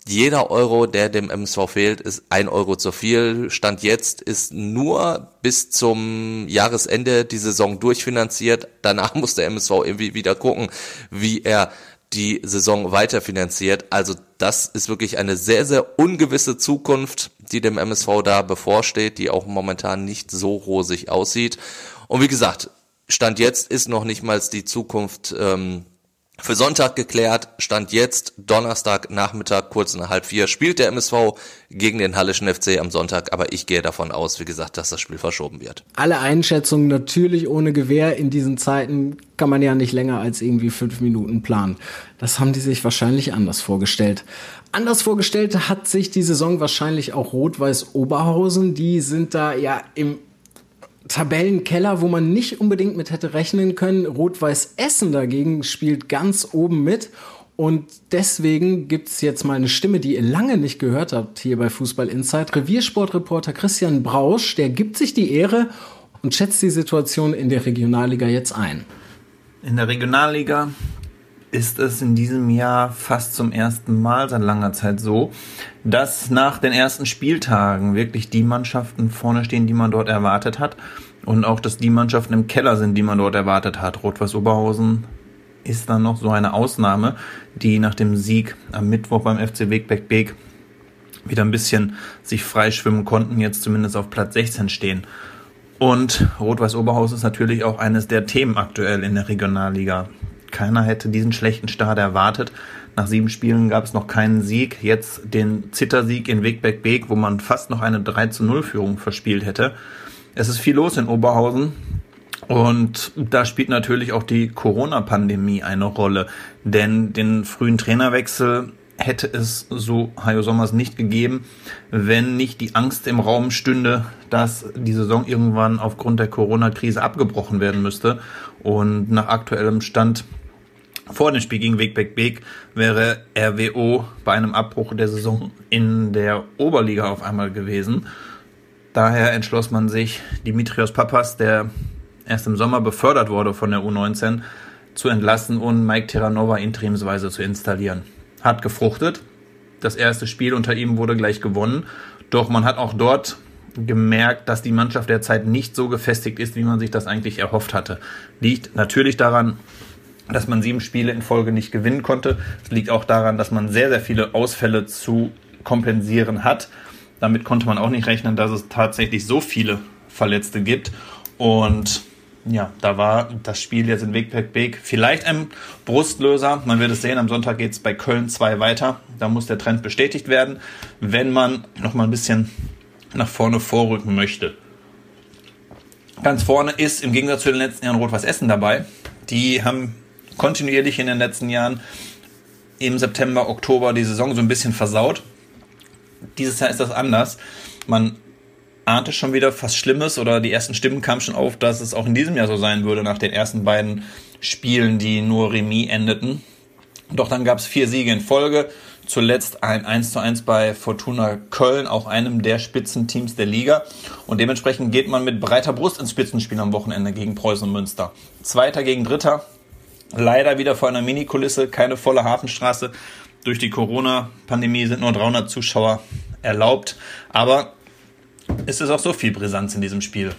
jeder Euro, der dem MSV fehlt, ist ein Euro zu viel. Stand jetzt ist nur bis zum Jahresende die Saison durchfinanziert. Danach [laughs] muss der MSV irgendwie wieder gucken, wie er die Saison weiterfinanziert. Also das ist wirklich eine sehr, sehr ungewisse Zukunft, die dem MSV da bevorsteht, die auch momentan nicht so rosig aussieht. Und wie gesagt, Stand jetzt ist noch nicht mal die Zukunft ähm, für Sonntag geklärt, stand jetzt Donnerstag Nachmittag kurz nach halb vier spielt der MSV gegen den Hallischen FC am Sonntag, aber ich gehe davon aus, wie gesagt, dass das Spiel verschoben wird. Alle Einschätzungen natürlich ohne Gewehr. In diesen Zeiten kann man ja nicht länger als irgendwie fünf Minuten planen. Das haben die sich wahrscheinlich anders vorgestellt. Anders vorgestellt hat sich die Saison wahrscheinlich auch Rot-Weiß Oberhausen. Die sind da ja im Tabellenkeller, wo man nicht unbedingt mit hätte rechnen können. Rot-Weiß Essen dagegen spielt ganz oben mit. Und deswegen gibt es jetzt mal eine Stimme, die ihr lange nicht gehört habt hier bei Fußball Insight. Reviersportreporter Christian Brausch, der gibt sich die Ehre und schätzt die Situation in der Regionalliga jetzt ein. In der Regionalliga ist es in diesem Jahr fast zum ersten Mal seit langer Zeit so, dass nach den ersten Spieltagen wirklich die Mannschaften vorne stehen, die man dort erwartet hat. Und auch, dass die Mannschaften im Keller sind, die man dort erwartet hat. Rot-Weiß Oberhausen ist dann noch so eine Ausnahme, die nach dem Sieg am Mittwoch beim FC Wegbeck Beek wieder ein bisschen sich freischwimmen konnten, jetzt zumindest auf Platz 16 stehen. Und Rot-Weiß Oberhausen ist natürlich auch eines der Themen aktuell in der Regionalliga. Keiner hätte diesen schlechten Start erwartet. Nach sieben Spielen gab es noch keinen Sieg. Jetzt den Zittersieg in Wegbeck-Beek, wo man fast noch eine 3 zu 0 Führung verspielt hätte. Es ist viel los in Oberhausen. Und da spielt natürlich auch die Corona-Pandemie eine Rolle. Denn den frühen Trainerwechsel hätte es so Hajo Sommers nicht gegeben, wenn nicht die Angst im Raum stünde, dass die Saison irgendwann aufgrund der Corona-Krise abgebrochen werden müsste. Und nach aktuellem Stand vor dem Spiel gegen Wegbeck Beek wäre RWO bei einem Abbruch der Saison in der Oberliga auf einmal gewesen. Daher entschloss man sich, Dimitrios Papas, der erst im Sommer befördert wurde von der U19, zu entlassen und Mike Terranova interimsweise zu installieren. Hat gefruchtet. Das erste Spiel unter ihm wurde gleich gewonnen. Doch man hat auch dort gemerkt, dass die Mannschaft derzeit nicht so gefestigt ist, wie man sich das eigentlich erhofft hatte. Liegt natürlich daran, dass man sieben Spiele in Folge nicht gewinnen konnte. Es liegt auch daran, dass man sehr, sehr viele Ausfälle zu kompensieren hat. Damit konnte man auch nicht rechnen, dass es tatsächlich so viele Verletzte gibt. Und ja, da war das Spiel jetzt in Wegberg Beek vielleicht ein Brustlöser. Man wird es sehen, am Sonntag geht es bei Köln 2 weiter. Da muss der Trend bestätigt werden, wenn man noch mal ein bisschen nach vorne vorrücken möchte. Ganz vorne ist im Gegensatz zu den letzten Jahren Rot-Weiß Essen dabei. Die haben kontinuierlich in den letzten Jahren im September, Oktober die Saison so ein bisschen versaut. Dieses Jahr ist das anders. Man ahnte schon wieder fast Schlimmes oder die ersten Stimmen kamen schon auf, dass es auch in diesem Jahr so sein würde nach den ersten beiden Spielen, die nur Remis endeten. Doch dann gab es vier Siege in Folge. Zuletzt ein 1 zu 1 bei Fortuna Köln, auch einem der Spitzenteams der Liga. Und dementsprechend geht man mit breiter Brust ins Spitzenspiel am Wochenende gegen Preußen Münster. Zweiter gegen Dritter. Leider wieder vor einer Mini-Kulisse, keine volle Hafenstraße. Durch die Corona-Pandemie sind nur 300 Zuschauer erlaubt. Aber es ist auch so viel Brisanz in diesem Spiel.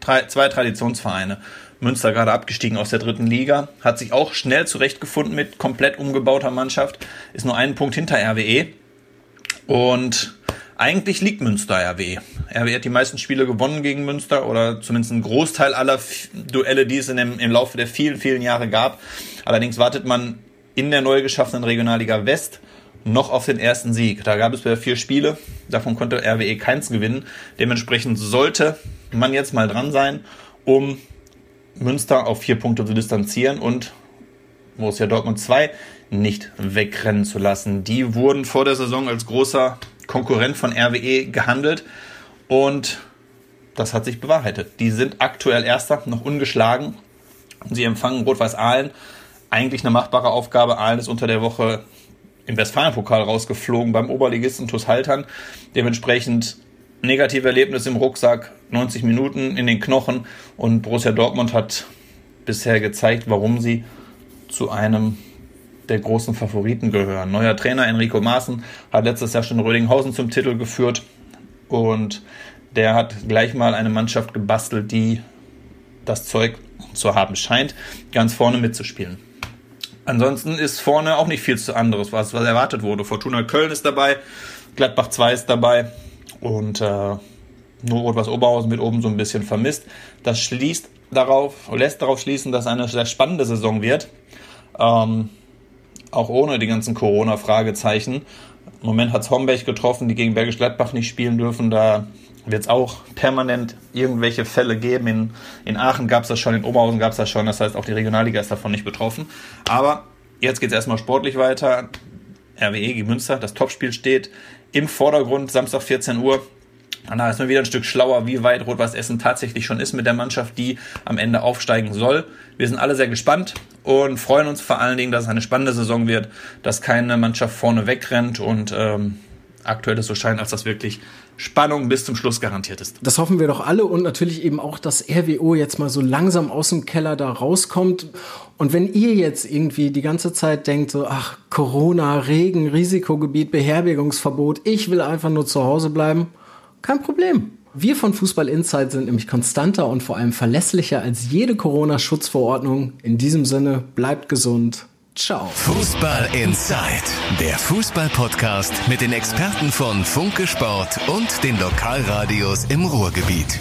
Drei, zwei Traditionsvereine. Münster gerade abgestiegen aus der dritten Liga, hat sich auch schnell zurechtgefunden mit komplett umgebauter Mannschaft, ist nur einen Punkt hinter RWE. Und eigentlich liegt Münster RWE. RWE hat die meisten Spiele gewonnen gegen Münster oder zumindest einen Großteil aller Duelle, die es in dem, im Laufe der vielen, vielen Jahre gab. Allerdings wartet man in der neu geschaffenen Regionalliga West noch auf den ersten Sieg. Da gab es wieder vier Spiele, davon konnte RWE keins gewinnen. Dementsprechend sollte man jetzt mal dran sein, um Münster auf vier Punkte zu distanzieren und Borussia Dortmund 2 nicht wegrennen zu lassen. Die wurden vor der Saison als großer Konkurrent von RWE gehandelt und das hat sich bewahrheitet. Die sind aktuell Erster, noch ungeschlagen. Sie empfangen Rot-Weiß Aalen. Eigentlich eine machbare Aufgabe. Aalen ist unter der Woche im Westfalenpokal rausgeflogen beim Oberligisten TuS Haltern. Dementsprechend negative Erlebnis im Rucksack, 90 Minuten in den Knochen und Borussia Dortmund hat bisher gezeigt, warum sie zu einem der großen Favoriten gehören. Neuer Trainer Enrico Maaßen hat letztes Jahr schon Rödinghausen zum Titel geführt und der hat gleich mal eine Mannschaft gebastelt, die das Zeug zu haben scheint, ganz vorne mitzuspielen. Ansonsten ist vorne auch nicht viel zu anderes, was, was erwartet wurde. Fortuna Köln ist dabei, Gladbach 2 ist dabei und äh, nur etwas Oberhausen wird oben so ein bisschen vermisst. Das schließt darauf, lässt darauf schließen, dass eine sehr spannende Saison wird. Ähm, auch ohne die ganzen Corona-Fragezeichen. Im Moment hat es Homberg getroffen, die gegen Bergisch Gladbach nicht spielen dürfen. Da wird es auch permanent irgendwelche Fälle geben. In, in Aachen gab es das schon, in Oberhausen gab es das schon. Das heißt, auch die Regionalliga ist davon nicht betroffen. Aber jetzt geht es erstmal sportlich weiter. RWE gegen Münster, das Topspiel steht im Vordergrund, Samstag 14 Uhr. Da ist man wieder ein Stück schlauer, wie weit Rot-Weiß Essen tatsächlich schon ist mit der Mannschaft, die am Ende aufsteigen soll. Wir sind alle sehr gespannt und freuen uns vor allen Dingen, dass es eine spannende Saison wird, dass keine Mannschaft vorne wegrennt und ähm, aktuell es so scheint, als das wirklich Spannung bis zum Schluss garantiert ist. Das hoffen wir doch alle und natürlich eben auch, dass RWO jetzt mal so langsam aus dem Keller da rauskommt. Und wenn ihr jetzt irgendwie die ganze Zeit denkt, so, ach, Corona, Regen, Risikogebiet, Beherbergungsverbot, ich will einfach nur zu Hause bleiben, kein Problem. Wir von Fußball Insight sind nämlich konstanter und vor allem verlässlicher als jede Corona-Schutzverordnung. In diesem Sinne, bleibt gesund Ciao. Fußball Inside, der Fußball-Podcast mit den Experten von Funke Sport und den Lokalradios im Ruhrgebiet.